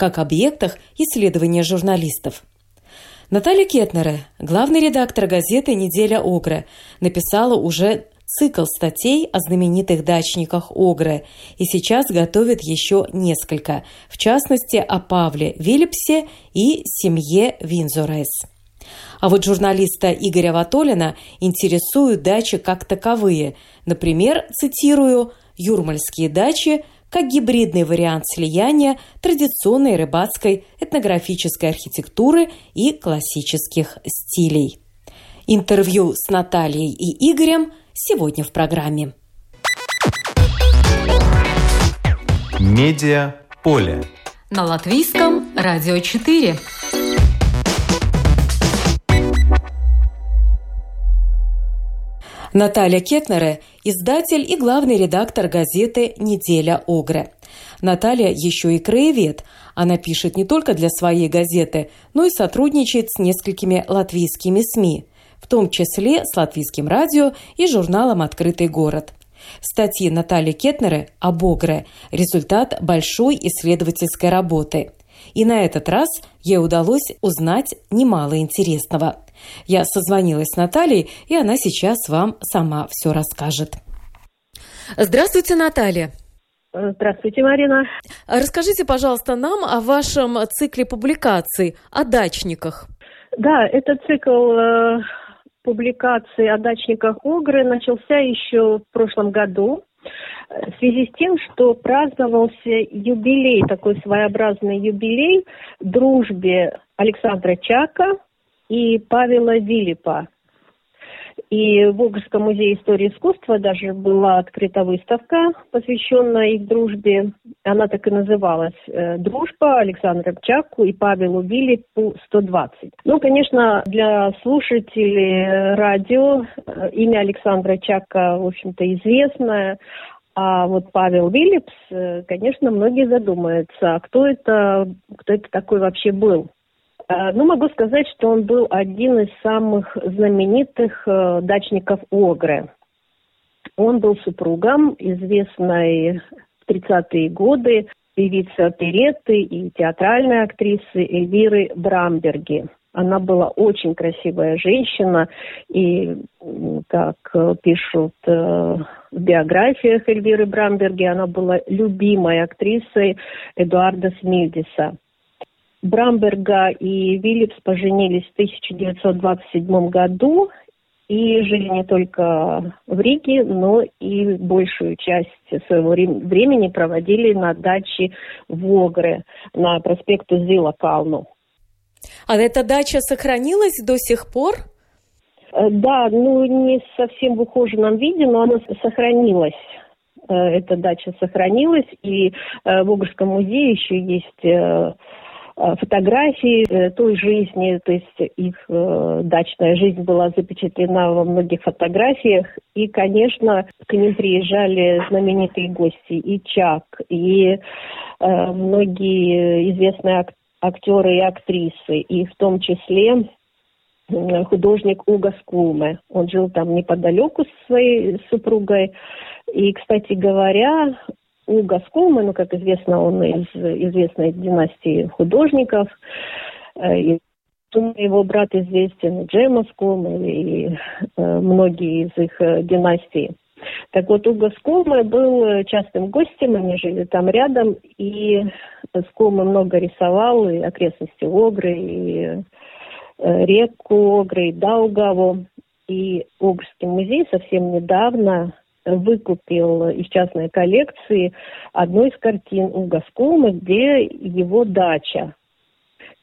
как объектах исследования журналистов. Наталья Кетнере, главный редактор газеты «Неделя Огры», написала уже цикл статей о знаменитых дачниках Огры и сейчас готовит еще несколько, в частности о Павле Виллипсе и семье Винзорес. А вот журналиста Игоря Ватолина интересуют дачи как таковые. Например, цитирую, «Юрмальские дачи как гибридный вариант слияния традиционной рыбацкой этнографической архитектуры и классических стилей. Интервью с Натальей и Игорем сегодня в программе. Медиа поле. На латвийском радио 4. Наталья Кетнере – издатель и главный редактор газеты «Неделя Огры». Наталья еще и краевед. Она пишет не только для своей газеты, но и сотрудничает с несколькими латвийскими СМИ, в том числе с латвийским радио и журналом «Открытый город». Статьи Натальи Кетнеры об Огре – результат большой исследовательской работы. И на этот раз ей удалось узнать немало интересного – я созвонилась с Натальей, и она сейчас вам сама все расскажет. Здравствуйте, Наталья. Здравствуйте, Марина. Расскажите, пожалуйста, нам о вашем цикле публикаций о дачниках. Да, этот цикл э, публикаций о дачниках Огры начался еще в прошлом году в связи с тем, что праздновался юбилей, такой своеобразный юбилей дружбе Александра Чака и Павела Вилипа. И в Огрском музее истории искусства даже была открыта выставка, посвященная их дружбе. Она так и называлась э, «Дружба Александра Чаку и Павелу Вилипу 120». Ну, конечно, для слушателей радио э, имя Александра Чака, в общем-то, известное. А вот Павел Виллипс, э, конечно, многие задумаются, а кто это, кто это такой вообще был? Э, ну, могу сказать, что он был один из самых знаменитых э, дачников Огры. Он был супругом известной в 30-е годы певицы оперетты и театральной актрисы Эльвиры Брамберги. Она была очень красивая женщина, и, как пишут э, в биографиях Эльвиры Брамберги, она была любимой актрисой Эдуарда Смильдиса. Брамберга и Виллипс поженились в 1927 году и жили не только в Риге, но и большую часть своего времени проводили на даче в Огре на проспекту Зила Калну. А эта дача сохранилась до сих пор? Э, да, ну не совсем в ухоженном виде, но она сохранилась. Э, эта дача сохранилась, и э, в Огрском музее еще есть фотографии э, той жизни, то есть их э, дачная жизнь была запечатлена во многих фотографиях. И, конечно, к ним приезжали знаменитые гости, и Чак, и многие известные актеры и актрисы, и в том числе художник Уга Скулме. Он жил там неподалеку с своей супругой. И, кстати говоря, у Гаскома, ну, как известно, он из известной династии художников, э, и его брат известен Джеймс Ком и э, многие из их э, династий. Так вот, Уго Скома был частым гостем, они жили там рядом, и Скома много рисовал и окрестности Огры, и реку Огры, и Даугаву. И Огрский музей совсем недавно выкупил из частной коллекции одну из картин у Гаскома, где его дача.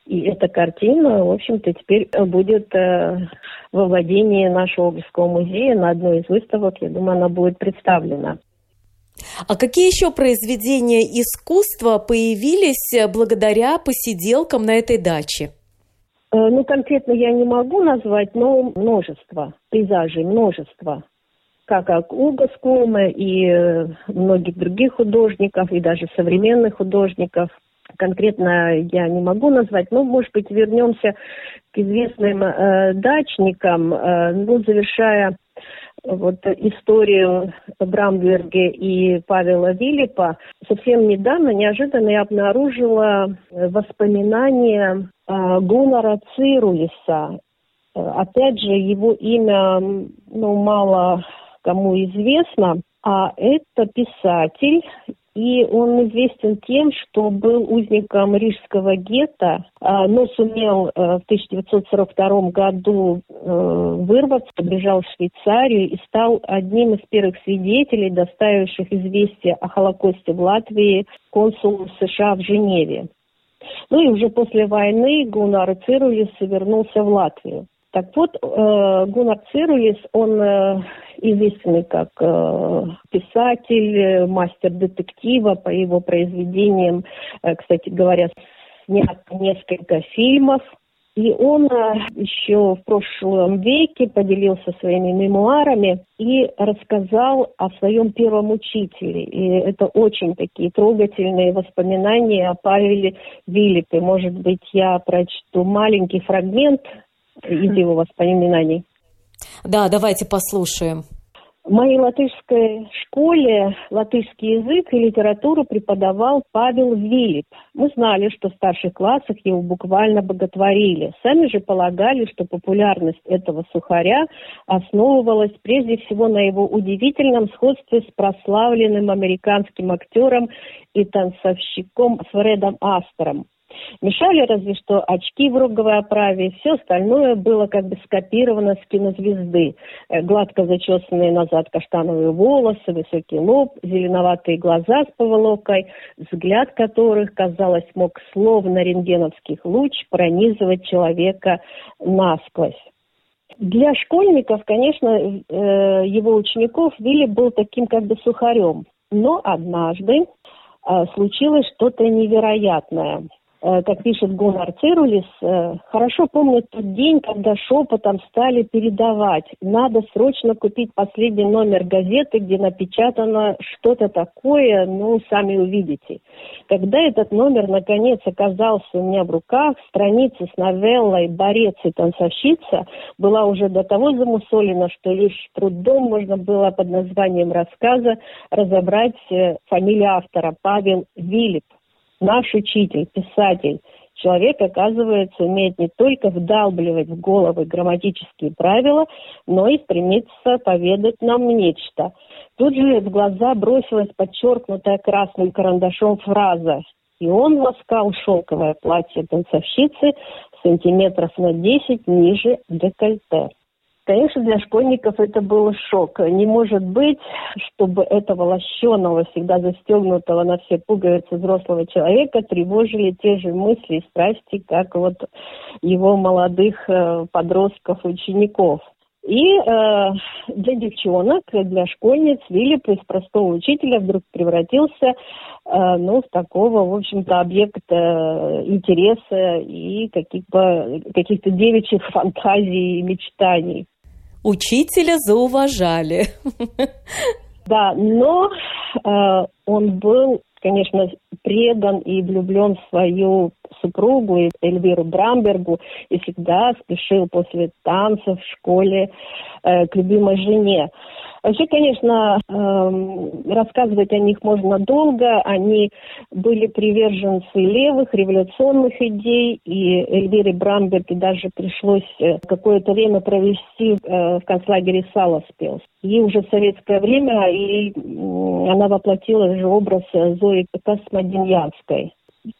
И эта картина, в общем-то, теперь будет э, во владении нашего Огрского музея на одной из выставок. Я думаю, она будет представлена. А какие еще произведения искусства появились благодаря посиделкам на этой даче? Э, ну, конкретно я не могу назвать, но множество пейзажей, множество. Как, как Уго Скуме и э, многих других художников, и даже современных художников. Конкретно я не могу назвать, но, может быть, вернемся к известным э, дачникам, э, ну, завершая вот историю Брамберге и Павела Вилипа, совсем недавно неожиданно я обнаружила воспоминания а, Гунара Цируиса. Опять же, его имя ну, мало кому известно, а это писатель, и он известен тем, что был узником Рижского гетто, а, но сумел э, в 1942 году э, вырваться, бежал в Швейцарию и стал одним из первых свидетелей, доставивших известие о Холокосте в Латвии консулу США в Женеве. Ну и уже после войны Гунар Цирулис вернулся в Латвию. Так вот, э, Цирулис, он э, известный как э, писатель, мастер детектива по его произведениям, э, кстати говоря, снят несколько фильмов. И он еще в прошлом веке поделился своими мемуарами и рассказал о своем первом учителе. И это очень такие трогательные воспоминания о Павеле Вилипе. Может быть, я прочту маленький фрагмент из его воспоминаний. Да, давайте послушаем. В моей латышской школе латышский язык и литературу преподавал Павел Вилип. Мы знали, что в старших классах его буквально боготворили. Сами же полагали, что популярность этого сухаря основывалась прежде всего на его удивительном сходстве с прославленным американским актером и танцовщиком Фредом Астером. Мешали разве что очки в роговой оправе, все остальное было как бы скопировано с кинозвезды. Э, гладко зачесанные назад каштановые волосы, высокий лоб, зеленоватые глаза с поволокой, взгляд которых, казалось, мог словно рентгеновских луч пронизывать человека насквозь. Для школьников, конечно, э, его учеников Вилли был таким как бы сухарем. Но однажды э, случилось что-то невероятное. Э, как пишет Гунар Цирулис, э, хорошо помню тот день, когда шепотом стали передавать. Надо срочно купить последний номер газеты, где напечатано что-то такое, ну, сами увидите. Когда этот номер, наконец, оказался у меня в руках, страница с новеллой «Борец и танцовщица» была уже до того замусолена, что лишь трудом можно было под названием рассказа разобрать э, фамилию автора Павел Вилип наш учитель, писатель, человек, оказывается, умеет не только вдалбливать в головы грамматические правила, но и стремится поведать нам нечто. Тут же в глаза бросилась подчеркнутая красным карандашом фраза «И он ласкал шелковое платье танцовщицы сантиметров на десять ниже декольте». Конечно, для школьников это был шок. Не может быть, чтобы этого лощеного, всегда застегнутого на все пуговицы взрослого человека тревожили те же мысли и страсти, как вот его молодых э, подростков, учеников. И э, для девчонок, для школьниц Виллип из простого учителя вдруг превратился э, ну, в такого, в общем-то, объекта интереса и каких-то каких девичьих фантазий и мечтаний учителя зауважали. Да, но э, он был, конечно, предан и влюблен в свою супругу Эльвиру Брамбергу и всегда спешил после танцев в школе э, к любимой жене. Вообще, конечно, эм, рассказывать о них можно долго. Они были приверженцы левых революционных идей, и Эльвире Брамберге даже пришлось э, какое-то время провести э, в концлагере Саласпилс. И уже советское время и она воплотила же образ Зои Космодемьянской.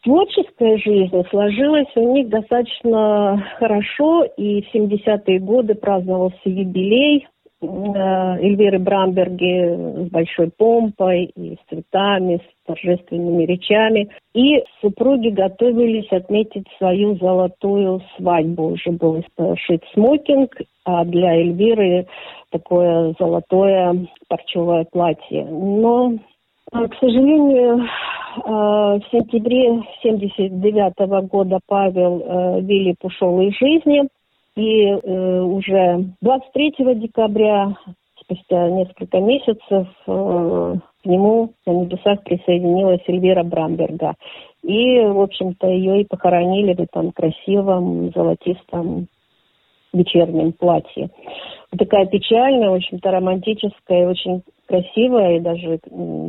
Творческая жизнь сложилась у них достаточно хорошо, и в 70-е годы праздновался юбилей Э, Эльвиры Брамберги с большой помпой и с цветами, с торжественными речами. И супруги готовились отметить свою золотую свадьбу. Уже был шит смокинг, а для Эльвиры такое золотое парчевое платье. Но К сожалению, в сентябре 1979 года Павел Вилип ушел из жизни. И уже 23 декабря, спустя несколько месяцев, к нему на небесах присоединилась Эльвира Брамберга. И, в общем-то, ее и похоронили в этом красивом золотистом вечернем платье. Такая печальная, в общем-то, романтическая, очень красивая и даже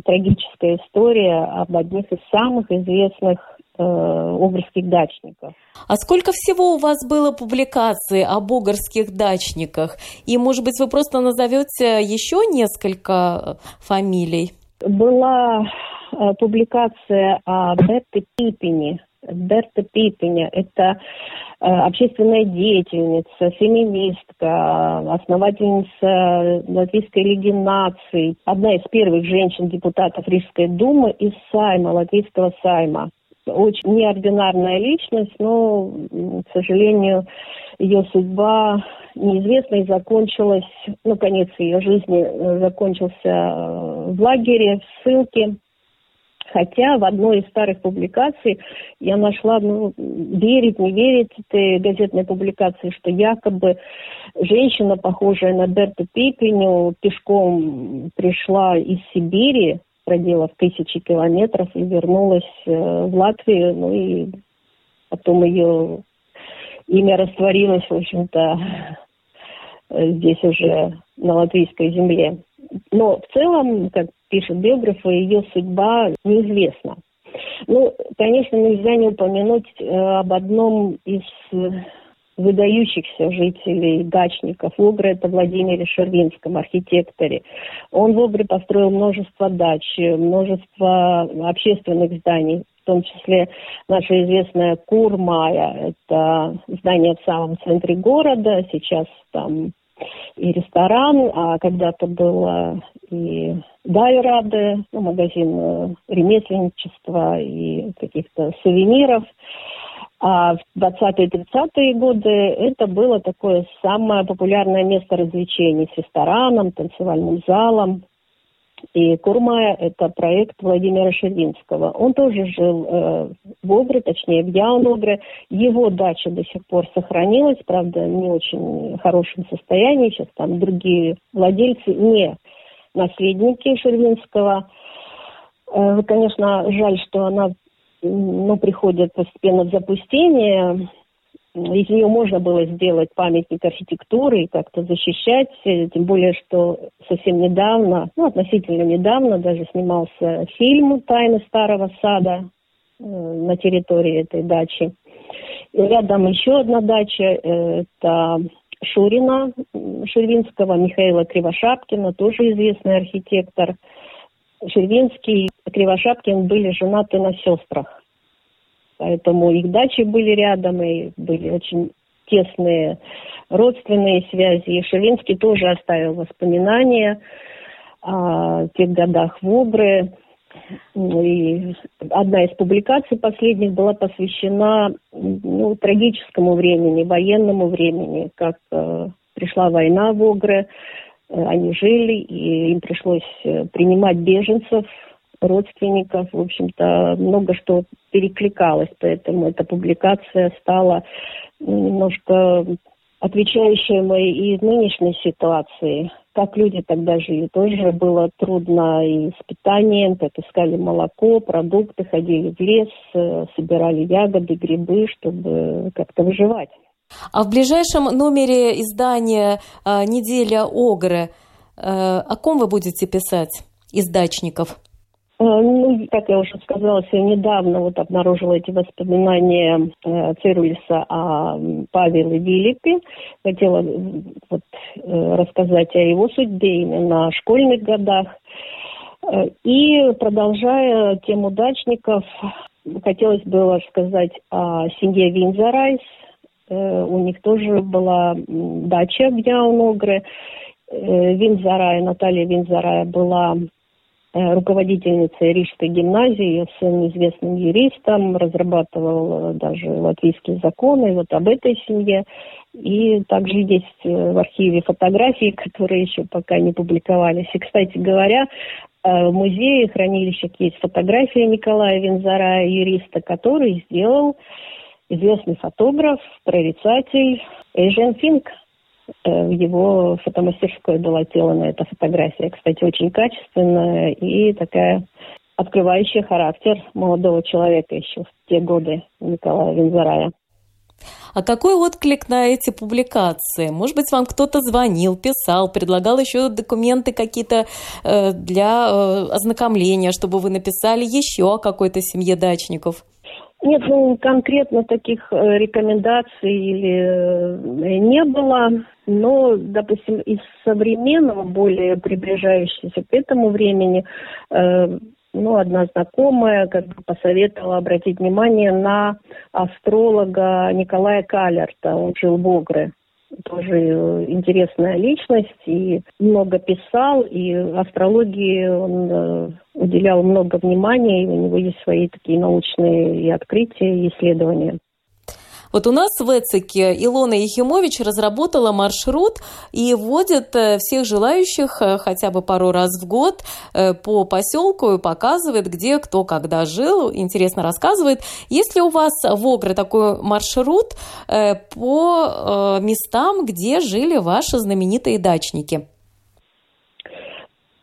трагическая история об одних из самых известных э, дачников. А сколько всего у вас было публикаций об огрских дачниках? И, может быть, вы просто назовете еще несколько фамилий? Была э, публикация о Берте Пипине. Берта Пипине – это э, общественная деятельница, феминистка, основательница Латвийской лиги наций, одна из первых женщин-депутатов Рижской думы из Сайма, Латвийского Сайма. Очень неординарная личность, но, к сожалению, ее судьба неизвестна и закончилась, ну, конец ее жизни э, закончился э, в лагере, в ссылке. Хотя в одной из старых публикаций я нашла, ну, верить, не верить этой газетной публикации, что якобы женщина, похожая на Берту Пипеню, пешком пришла из Сибири, проделав тысячи километров и вернулась э, в Латвию, ну и потом ее имя растворилось, в общем-то, э, здесь уже на латвийской земле. Но в целом, как пишут биографы, ее судьба неизвестна. Ну, конечно, нельзя не упомянуть э, об одном из выдающихся жителей дачников Огры, это Владимире Шервинском, архитекторе. Он в Огре построил множество дач, множество общественных зданий, в том числе наша известная Курмая, это здание в самом центре города, сейчас там и ресторан, а когда-то было и Дайраде, ну, магазин э, ремесленничества и каких-то сувениров. А в 20-30-е годы это было такое самое популярное место развлечений с рестораном, танцевальным залом. И Курмая – это проект Владимира Шервинского. Он тоже жил э, в Огре, точнее в Яуногре. Его дача до сих пор сохранилась, правда, не очень хорошем состоянии. Сейчас там другие владельцы, не наследники Шервинского. Э, конечно, жаль, что она ну, приходит постепенно в запустение. Из нее можно было сделать памятник архитектуры и как-то защищать, тем более, что совсем недавно, ну, относительно недавно даже снимался фильм «Тайны старого сада» э, на территории этой дачи. И рядом еще одна дача, э, это Шурина Шервинского, Михаила Кривошапкина, тоже известный архитектор – Шервинский и Кривошапкин были женаты на сестрах. Поэтому их дачи были рядом, и были очень тесные родственные связи. И Шервинский тоже оставил воспоминания о тех годах в Обре. И одна из публикаций последних была посвящена ну, трагическому времени, военному времени, как э, пришла война в Огре, Э, они жили, и им пришлось э, принимать беженцев, родственников. В общем-то, много что перекликалось, поэтому эта публикация стала немножко отвечающей моей и нынешней ситуации. Как люди тогда жили, тоже было трудно и с питанием, как искали молоко, продукты, ходили в лес, э, собирали ягоды, грибы, чтобы как-то выживать. А в ближайшем номере издания а, «Неделя Огры» а, о ком вы будете писать из дачников? Э, ну, как я уже сказала, я недавно вот обнаружила эти воспоминания э, Цирулиса о Павеле Вилипе. Хотела вот, э, рассказать о его судьбе именно о школьных годах. Э, и продолжая тему дачников, хотелось бы рассказать о семье Винзарайс, Э, у них тоже была дача в Яуногре. Э, Винзарая, Наталья Винзарая была э, руководительницей Рижской гимназии, сын известным юристом, разрабатывал даже латвийские законы, вот об этой семье. И также есть в архиве фотографии, которые еще пока не публиковались. И, кстати говоря, в музее, хранилищах есть фотография Николая Винзара, юриста, который сделал известный фотограф, прорицатель Эйжен Финк. Э, в его фотомастерской была сделана эта фотография. Кстати, очень качественная и такая открывающая характер молодого человека еще в те годы Николая Винзарая. А какой отклик на эти публикации? Может быть, вам кто-то звонил, писал, предлагал еще документы какие-то э, для э, ознакомления, чтобы вы написали еще о какой-то семье дачников? Нет, ну конкретно таких э, рекомендаций или э, не было, но, допустим, из современного, более приближающегося к этому времени, э, ну, одна знакомая как бы посоветовала обратить внимание на астролога Николая Калерта, он жил в Огре тоже э, интересная личность и много писал, и астрологии он э, уделял много внимания, и у него есть свои такие научные и открытия, и исследования. Вот у нас в Эцике Илона Ехимович разработала маршрут и водит э, всех желающих э, хотя бы пару раз в год э, по поселку и показывает, где кто когда жил, интересно рассказывает. Есть ли у вас в Огре такой маршрут по местам, где жили ваши знаменитые дачники?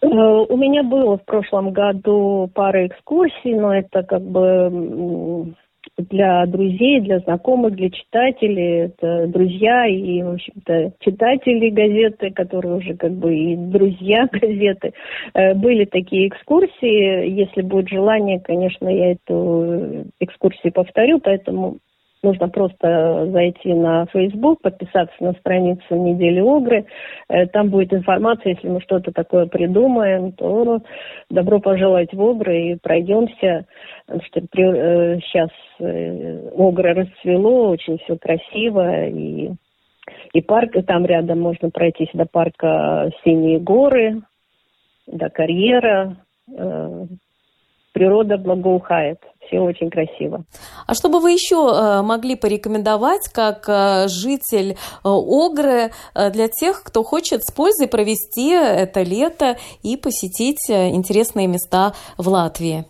У меня было в прошлом году пара экскурсий, но это как бы для друзей, для знакомых, для читателей. Это друзья и, в общем-то, читатели газеты, которые уже как бы и друзья газеты. Э, были такие экскурсии. Если будет желание, конечно, я эту экскурсию повторю, поэтому Нужно просто зайти на Facebook, подписаться на страницу недели Огры. Э, там будет информация, если мы что-то такое придумаем, то добро пожаловать в Огры и пройдемся. Что сейчас э, э, Огра расцвело, очень все красиво и и парк, там рядом можно пройтись до парка Синие горы, до карьера. Природа благоухает все очень красиво. А что бы вы еще э, могли порекомендовать как э, житель э, Огры для тех, кто хочет с пользой провести это лето и посетить интересные места в Латвии?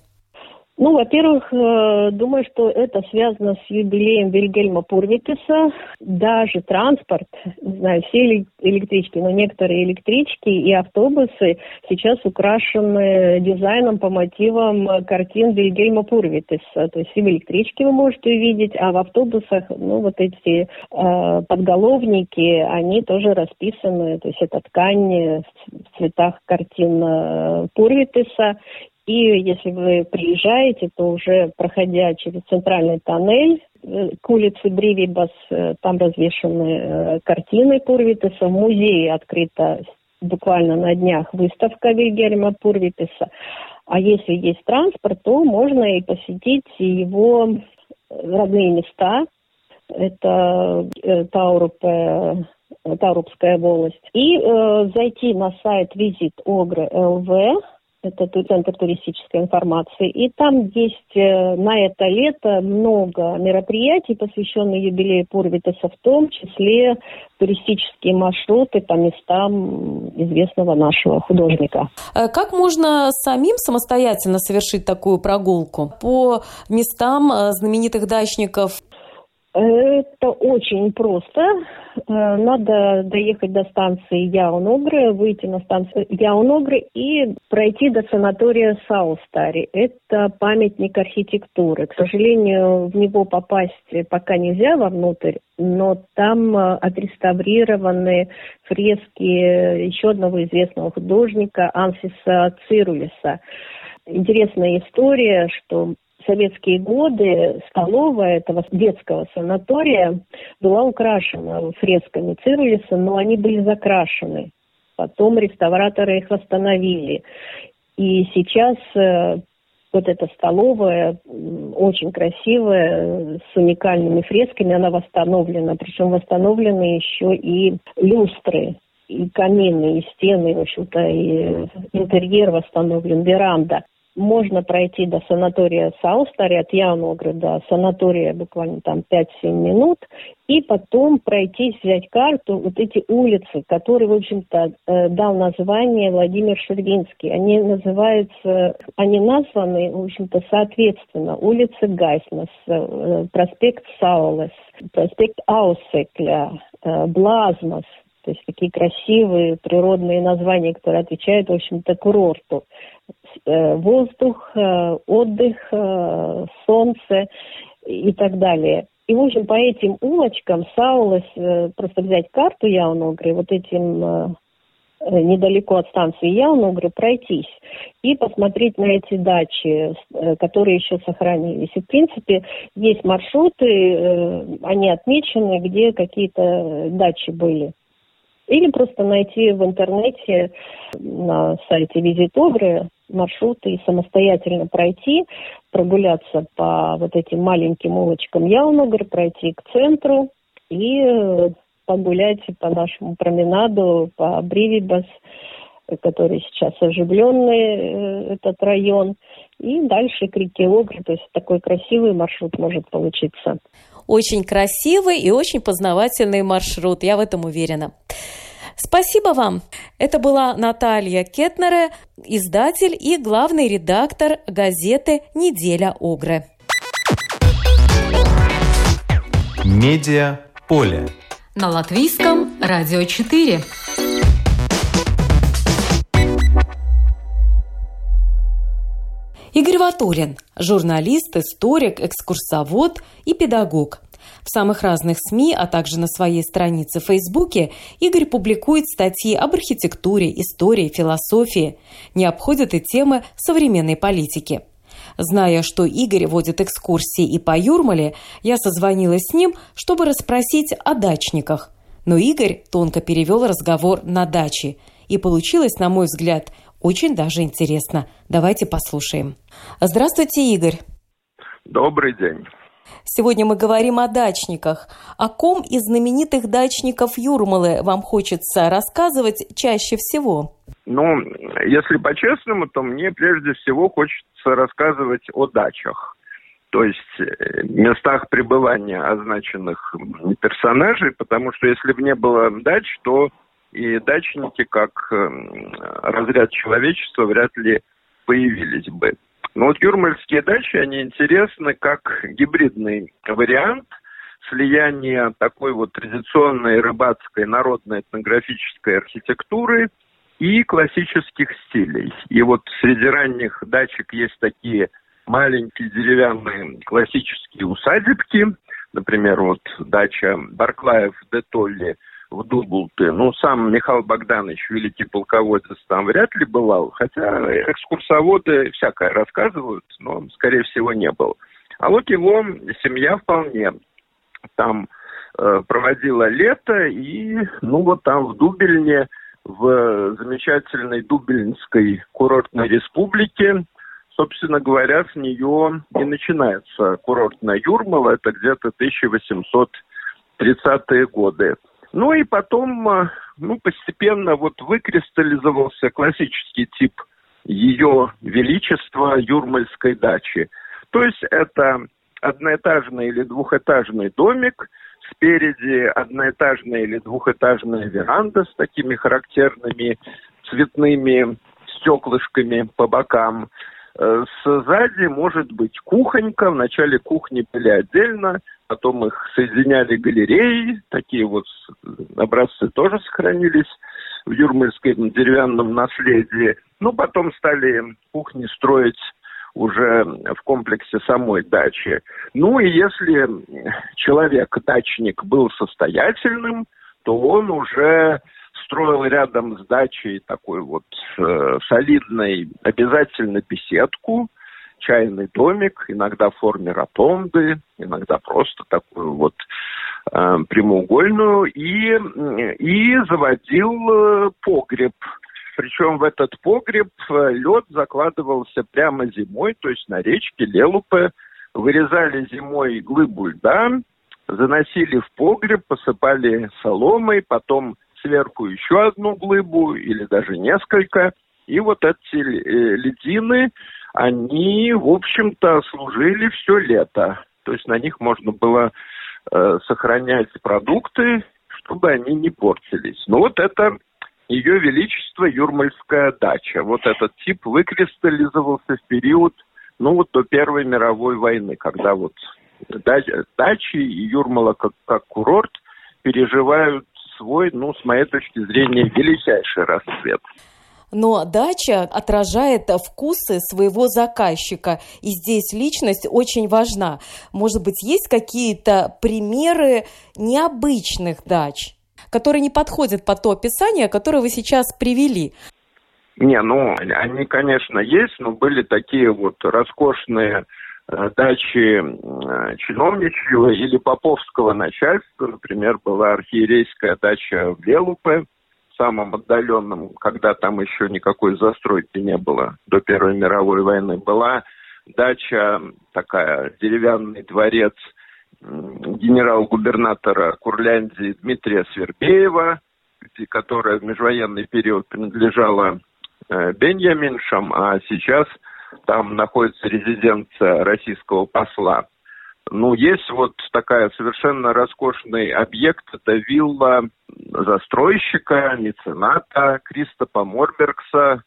Ну, во-первых, э, думаю, что это связано с юбилеем Вильгельма Пурвитеса. Даже транспорт, не знаю, все электрички, но некоторые электрички и автобусы сейчас украшены дизайном по мотивам картин Вильгельма Пурвитеса. То есть и в электричке вы можете увидеть, а в автобусах, ну, вот эти э, подголовники, они тоже расписаны. То есть это ткань в цветах картин э, Пурвитеса. И если вы приезжаете, то уже проходя через центральный тоннель э, к улице Бривибас, э, там развешаны э, картины Пурвитеса. В музее открыта буквально на днях выставка Вильгельма Пурвитеса. А если есть транспорт, то можно и посетить его родные места. Это Таурупе, Таурупская волость. И э, зайти на сайт Visit Ogre LV, это Центр туристической информации. И там есть э, на это лето много мероприятий, посвященных юбилею Пурвитеса, в том числе туристические маршруты по местам известного нашего художника. Э, как можно самим самостоятельно совершить такую прогулку по местам э, знаменитых дачников? Это очень просто. Э, надо доехать до станции Яуногры, выйти на станцию Яуногры и пройти до санатория Саустари. Это памятник архитектуры. К сожалению, в него попасть пока нельзя вовнутрь, но там э, отреставрированы фрески еще одного известного художника Ансиса Цирулиса. Интересная история, что советские годы столовая этого детского санатория была украшена фресками Цирулиса, но они были закрашены. Потом реставраторы их восстановили. И сейчас э, вот эта столовая очень красивая, с уникальными фресками, она восстановлена. Причем восстановлены еще и люстры, и камины, и стены, в общем-то, и интерьер восстановлен, веранда. Можно пройти до санатория Саустари от Яуногры до санатория буквально там 5-7 минут, и потом пройтись, взять карту, вот эти улицы, которые, в общем-то, э, дал название Владимир Шервинский. Они называются, они названы, в общем-то, соответственно. Улица Гайснес, э, проспект Саулес, проспект Аусекля, э, Блазмас, то есть такие красивые природные названия, которые отвечают, в общем-то, курорту. Э, воздух, э, отдых, э, солнце и так далее. И, в общем, по этим улочкам Саулас, просто взять карту Яуногры, вот этим недалеко от станции Яуногры пройтись и посмотреть на эти дачи, которые еще сохранились. И, в принципе, есть маршруты, они отмечены, где какие-то дачи были. Или просто найти в интернете на сайте Визитобры маршруты и самостоятельно пройти, прогуляться по вот этим маленьким улочкам Яуногр, пройти к центру и э, погулять по нашему променаду, по Бривибас, который сейчас оживленный, э, этот район, и дальше к реке Огры, то есть такой красивый маршрут может получиться. Очень красивый и очень познавательный маршрут, я в этом уверена. Спасибо вам. Это была Наталья Кетнере, издатель и главный редактор газеты «Неделя Огры». Медиа поле. На латвийском радио 4. Игорь Ватулин – журналист, историк, экскурсовод и педагог. В самых разных СМИ, а также на своей странице в Фейсбуке Игорь публикует статьи об архитектуре, истории, философии. Не обходят и темы современной политики. Зная, что Игорь водит экскурсии и по Юрмале, я созвонилась с ним, чтобы расспросить о дачниках. Но Игорь тонко перевел разговор на дачи. И получилось, на мой взгляд, очень даже интересно. Давайте послушаем. Здравствуйте, Игорь. Добрый день. Сегодня мы говорим о дачниках. О ком из знаменитых дачников Юрмалы вам хочется рассказывать чаще всего? Ну, если по-честному, то мне прежде всего хочется рассказывать о дачах. То есть э, местах пребывания означенных персонажей, потому что если бы не было дач, то и дачники, как эм, разряд человечества, вряд ли появились бы. Но вот юрмальские дачи, они интересны как гибридный вариант слияния такой вот традиционной рыбацкой народной этнографической архитектуры и классических стилей. И вот среди ранних дачек есть такие маленькие деревянные классические усадебки, например, вот дача Барклаев де Толли – в Дубулты. Ну, сам Михаил Богданович, великий полководец, там вряд ли бывал, хотя экскурсоводы всякое рассказывают, но, скорее всего, не был. А вот его семья вполне там э, проводила лето, и, ну, вот там в Дубельне, в замечательной Дубельнской курортной республике, собственно говоря, с нее и начинается курортная Юрмала, это где-то 1830-е годы. Ну и потом, а, ну, постепенно вот выкристаллизовался классический тип ее величества Юрмальской дачи. То есть это одноэтажный или двухэтажный домик, спереди одноэтажная или двухэтажная веранда с такими характерными цветными стеклышками по бокам. Э, сзади может быть кухонька. Вначале кухни были отдельно, потом их соединяли галереи, такие вот образцы тоже сохранились в юрмальском деревянном наследии. Ну, потом стали кухни строить уже в комплексе самой дачи. Ну и если человек, дачник, был состоятельным, то он уже строил рядом с дачей такой вот э, солидный обязательно беседку, чайный домик, иногда в форме ротонды, иногда просто такую вот э, прямоугольную, и, и заводил э, погреб. Причем в этот погреб э, лед закладывался прямо зимой, то есть на речке Лелупе. Вырезали зимой глыбу льда, заносили в погреб, посыпали соломой, потом сверху еще одну глыбу или даже несколько. И вот эти э, ледины они, в общем-то, служили все лето. То есть на них можно было э, сохранять продукты, чтобы они не портились. Ну вот это ее Величество Юрмальская дача. Вот этот тип выкристаллизовался в период, ну вот до Первой мировой войны, когда вот дачи и Юрмала как, как курорт переживают свой, ну, с моей точки зрения, величайший расцвет. Но дача отражает вкусы своего заказчика, и здесь личность очень важна. Может быть, есть какие-то примеры необычных дач, которые не подходят под то описание, которое вы сейчас привели? Не, ну, они, конечно, есть, но были такие вот роскошные э, дачи э, чиновничьего или поповского начальства. Например, была архиерейская дача в Лелупе, самом отдаленном, когда там еще никакой застройки не было до Первой мировой войны, была дача такая, деревянный дворец генерал-губернатора Курляндии Дмитрия Свербеева, которая в межвоенный период принадлежала э, Беньяминшам, а сейчас там находится резиденция российского посла. Ну, есть вот такая совершенно роскошный объект, это вилла застройщика, мецената Кристопа Морбергса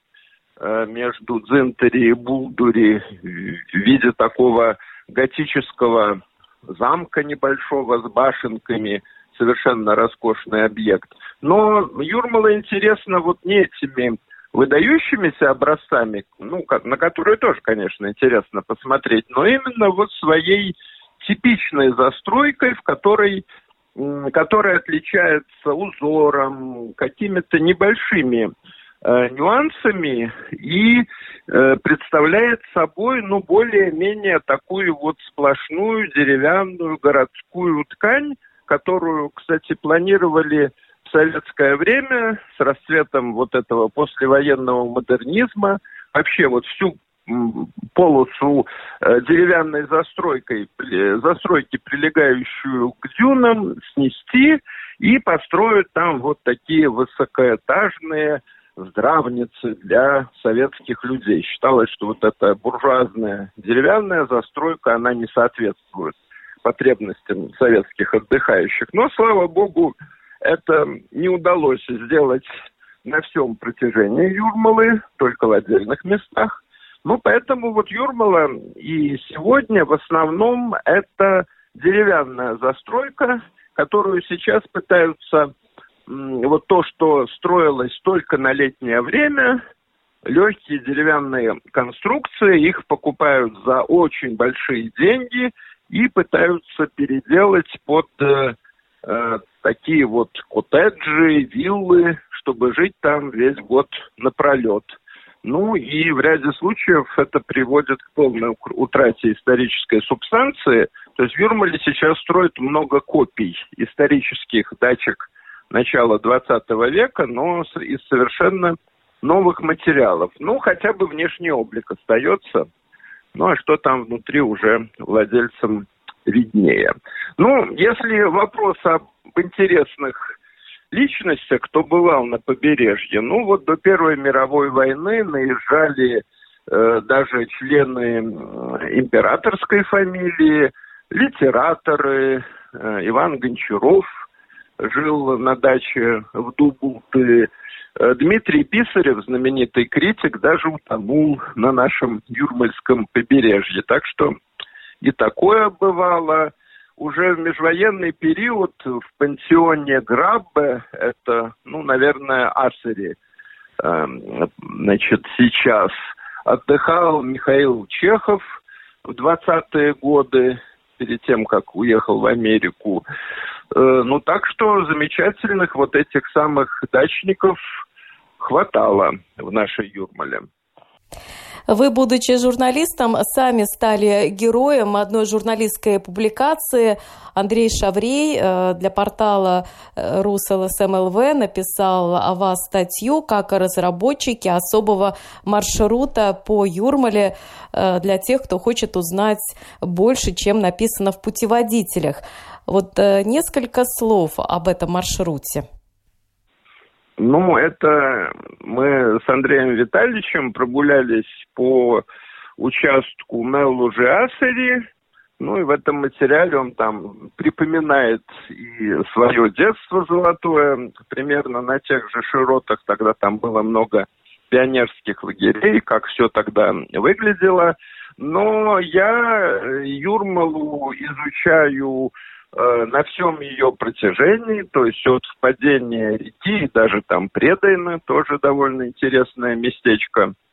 э, между Дзинтери и Булдури в виде такого готического замка небольшого с башенками, совершенно роскошный объект. Но Юрмала интересно вот не этими выдающимися образцами, ну, на которые тоже, конечно, интересно посмотреть, но именно вот своей типичной застройкой, в которой которая отличается узором, какими-то небольшими э, нюансами и э, представляет собой, ну, более-менее такую вот сплошную деревянную городскую ткань, которую, кстати, планировали в советское время с расцветом вот этого послевоенного модернизма. Вообще вот всю полосу э, деревянной застройкой, застройки, прилегающую к дюнам, снести и построить там вот такие высокоэтажные здравницы для советских людей. Считалось, что вот эта буржуазная деревянная застройка, она не соответствует потребностям советских отдыхающих. Но, слава богу, это не удалось сделать на всем протяжении Юрмалы, только в отдельных местах. Ну, поэтому вот Юрмала и сегодня в основном это деревянная застройка, которую сейчас пытаются вот то, что строилось только на летнее время, легкие деревянные конструкции, их покупают за очень большие деньги и пытаются переделать под э, э, такие вот коттеджи, виллы, чтобы жить там весь год напролет. Ну и в ряде случаев это приводит к полной утрате исторической субстанции. То есть в Юрмале сейчас строят много копий исторических дачек начала 20 века, но из совершенно новых материалов. Ну, хотя бы внешний облик остается. Ну, а что там внутри уже владельцам виднее. Ну, если вопрос об интересных личностях, кто бывал на побережье. Ну вот до Первой мировой войны наезжали э, даже члены императорской фамилии, литераторы. Э, Иван Гончаров жил на даче в Дубулты. Э, Дмитрий Писарев, знаменитый критик, даже утонул на нашем Юрмальском побережье. Так что и такое бывало уже в межвоенный период в пансионе Граббе, это, ну, наверное, Асери, э, значит, сейчас отдыхал Михаил Чехов в 20-е годы, перед тем, как уехал в Америку. Э, ну, так что замечательных вот этих самых дачников хватало в нашей Юрмале. Вы, будучи журналистом, сами стали героем одной журналистской публикации. Андрей Шаврей э, для портала э, РусЛСМЛВ написал о вас статью как о разработчике особого маршрута по Юрмале э, для тех, кто хочет узнать больше, чем написано в путеводителях. Вот несколько слов об этом маршруте. Ну, это мы с Андреем Витальевичем прогулялись по участку Меллужи-Асери, ну и в этом материале он там припоминает и свое детство золотое, примерно на тех же широтах, тогда там было много пионерских лагерей, как все тогда выглядело. Но я Юрмалу изучаю на всем ее протяжении, то есть от впадения реки, даже там Предайно, тоже довольно интересное местечко –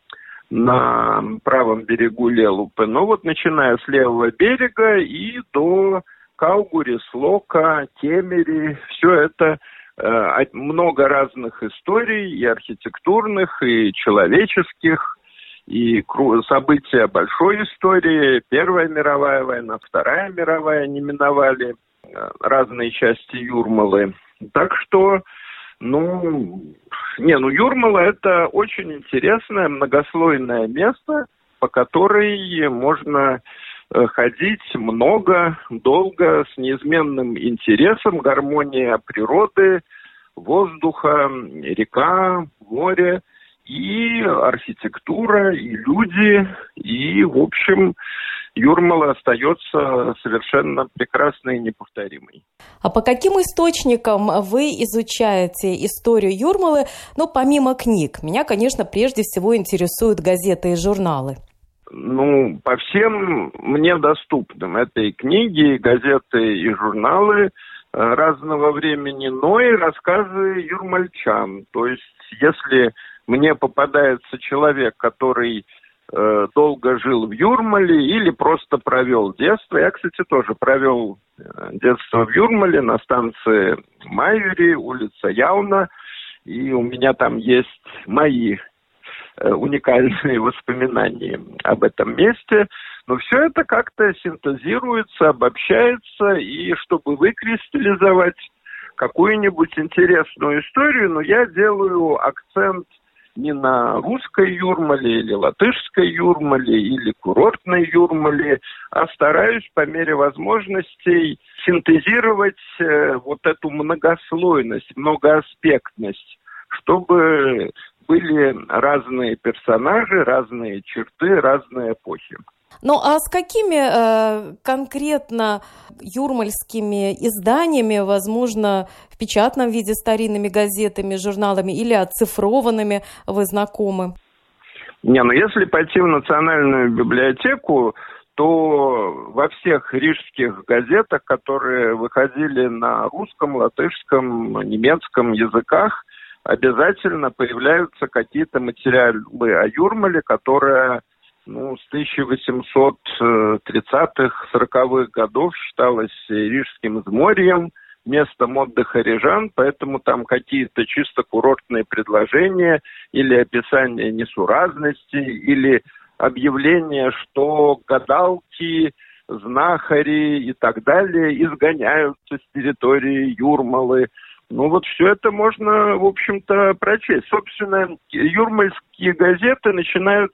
на правом берегу Лелупы. Но вот начиная с левого берега и до Каугури, Слока, Темери, все это э, много разных историй, и архитектурных, и человеческих, и события большой истории. Первая мировая война, Вторая мировая не миновали э, разные части Юрмалы. Так что ну, не, ну Юрмала это очень интересное многослойное место, по которой можно э, ходить много, долго, с неизменным интересом, гармония природы, воздуха, река, море и архитектура, и люди, и, в общем, Юрмала остается совершенно прекрасной и неповторимой. А по каким источникам вы изучаете историю Юрмалы, ну, помимо книг? Меня, конечно, прежде всего интересуют газеты и журналы. Ну, по всем мне доступным. Это и книги, и газеты, и журналы э, разного времени, но и рассказы юрмальчан. То есть, если мне попадается человек, который Э, долго жил в Юрмале или просто провел детство. Я, кстати, тоже провел э, детство в Юрмале на станции Майюри, улица Яуна. И у меня там есть мои э, уникальные воспоминания об этом месте. Но все это как-то синтезируется, обобщается, и чтобы выкристаллизовать какую-нибудь интересную историю, но я делаю акцент – не на русской Юрмале или латышской Юрмале или курортной Юрмале, а стараюсь по мере возможностей синтезировать э, вот эту многослойность, многоаспектность, чтобы были разные персонажи, разные черты, разные эпохи. Ну а с какими э, конкретно юрмальскими изданиями, возможно, в печатном виде старинными газетами, журналами или оцифрованными вы знакомы? Не, ну если пойти в Национальную библиотеку, то во всех рижских газетах, которые выходили на русском, латышском, немецком языках, обязательно появляются какие-то материалы о Юрмале, которые ну, с 1830-х, 40-х годов считалось Рижским изморьем, местом отдыха рижан, поэтому там какие-то чисто курортные предложения или описание несуразности, или объявление, что гадалки, знахари и так далее изгоняются с территории Юрмалы. Ну вот все это можно, в общем-то, прочесть. Собственно, юрмальские газеты начинают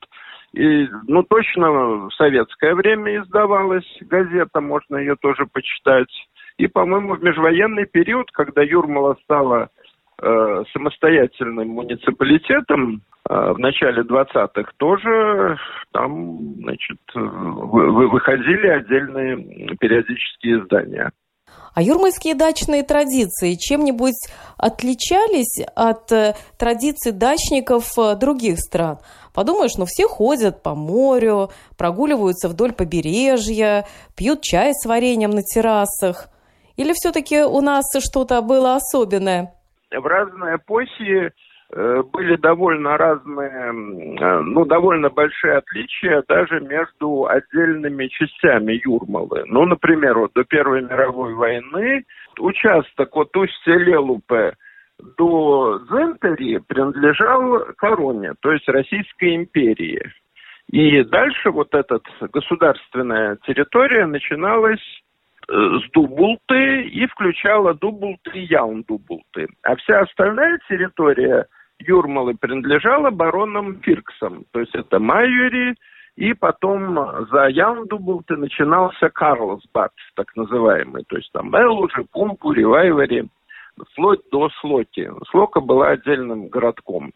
и, ну, точно в советское время издавалась газета, можно ее тоже почитать. И, по-моему, в межвоенный период, когда Юрмала стала э, самостоятельным муниципалитетом э, в начале 20-х, тоже там, значит, вы, выходили отдельные периодические издания. А юрмальские дачные традиции чем-нибудь отличались от э, традиций дачников э, других стран? Подумаешь, ну все ходят по морю, прогуливаются вдоль побережья, пьют чай с вареньем на террасах. Или все-таки у нас что-то было особенное? В разные эпохи были довольно разные, э, ну, довольно большие отличия даже между отдельными частями Юрмалы. Ну, например, вот до Первой мировой войны участок вот устья Лелупе до Зентери принадлежал короне, то есть Российской империи. И дальше вот эта государственная территория начиналась э, с Дубулты и включала Дубулты и Яун-Дубулты. А вся остальная территория Юрмалы принадлежала баронам Фирксам. То есть это Майюри, и потом за Яун-Дубулты начинался Карлсбад, так называемый. То есть там Элужи, Пумпури, Вайвари – вплоть до Слоки. Слока была отдельным городком.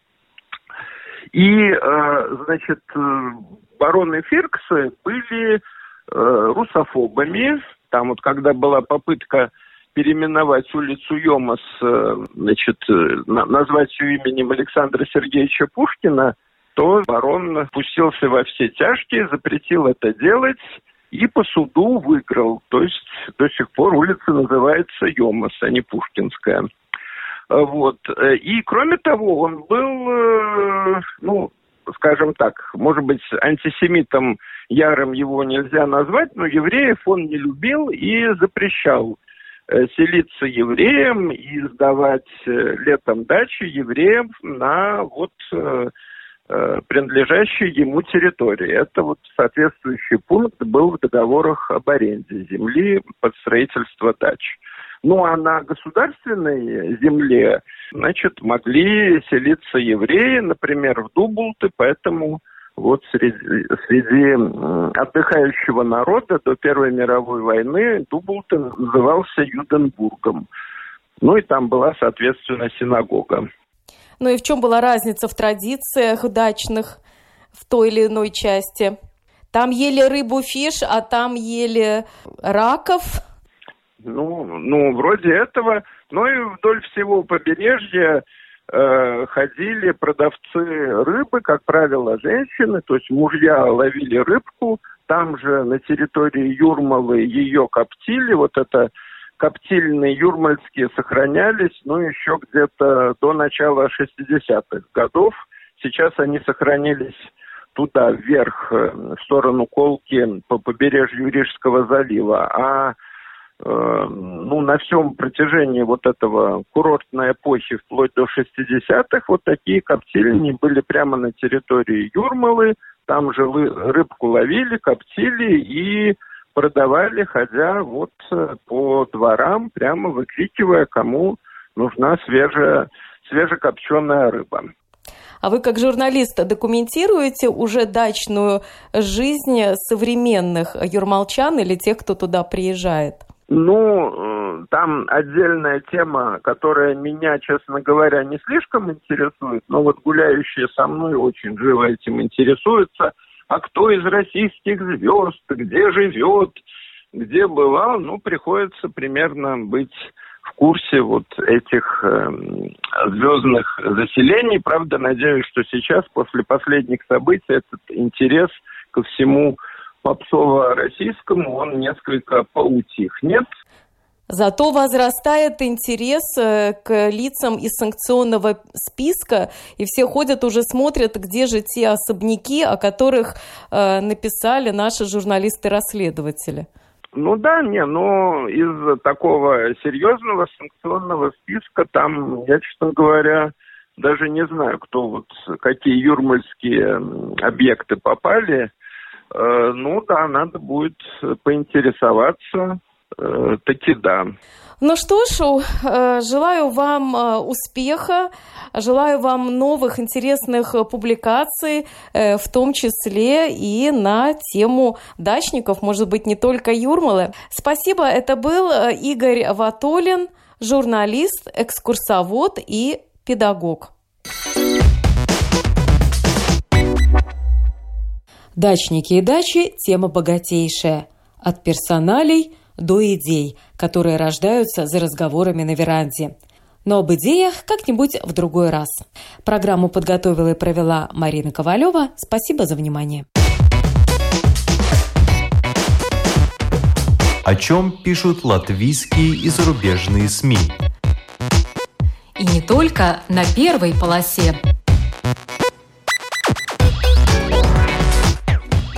И, значит, бароны Фирксы были русофобами. Там вот когда была попытка переименовать улицу Йомас, значит, назвать ее именем Александра Сергеевича Пушкина, то барон пустился во все тяжкие, запретил это делать и по суду выиграл. То есть до сих пор улица называется Йомас, а не Пушкинская. Вот. И кроме того, он был, э, ну, скажем так, может быть, антисемитом ярым его нельзя назвать, но евреев он не любил и запрещал э, селиться евреям и сдавать э, летом дачи евреям на вот Э, принадлежащей ему территории. Это вот соответствующий пункт был в договорах об аренде земли под строительство дач. Ну а на государственной земле, значит, могли селиться евреи, например, в Дублты, поэтому вот среди, среди отдыхающего народа до Первой мировой войны Дублты назывался Юденбургом. Ну и там была, соответственно, синагога. Ну и в чем была разница в традициях дачных в той или иной части? Там ели рыбу фиш, а там ели раков? Ну, ну, вроде этого. Ну и вдоль всего побережья э, ходили продавцы рыбы, как правило, женщины, то есть мужья ловили рыбку, там же на территории Юрмалы ее коптили, вот это коптильные юрмальские сохранялись, ну, еще где-то до начала 60-х годов. Сейчас они сохранились туда, вверх, э, в сторону Колки, по побережью Рижского залива. А ну, на всем протяжении вот этого курортной эпохи, вплоть до 60-х, вот такие коптильни были прямо на территории Юрмалы. Там же рыбку ловили, коптили и продавали, ходя вот э, по дворам, прямо выкрикивая, кому нужна свежая, свежекопченая рыба. А вы как журналист документируете уже дачную жизнь современных юрмалчан или тех, кто туда приезжает? Ну, э, там отдельная тема, которая меня, честно говоря, не слишком интересует, но вот гуляющие со мной очень живо этим интересуются – а кто из российских звезд, где живет, где бывал, ну, приходится примерно быть в курсе вот этих э, звездных заселений. Правда, надеюсь, что сейчас, после последних событий, этот интерес ко всему попсово-российскому, он несколько поутихнет. Зато возрастает интерес э, к лицам из санкционного списка, и все ходят уже смотрят, где же те особняки, о которых э, написали наши журналисты-расследователи. Ну да, не, но из такого серьезного санкционного списка там, я, честно говоря, даже не знаю, кто вот, какие юрмальские объекты попали. Э, ну да, надо будет поинтересоваться, э, таки да. Ну что ж, э, желаю вам успеха, желаю вам новых интересных публикаций, в том числе и на тему дачников, может быть, не только Юрмалы. Спасибо, это был Игорь Ватолин, журналист, экскурсовод и педагог. Дачники и дачи – тема богатейшая. От персоналей – до идей, которые рождаются за разговорами на веранде. Но об идеях как-нибудь в другой раз. Программу подготовила и провела Марина Ковалева. Спасибо за внимание. О чем пишут латвийские и зарубежные СМИ? И не только на первой полосе.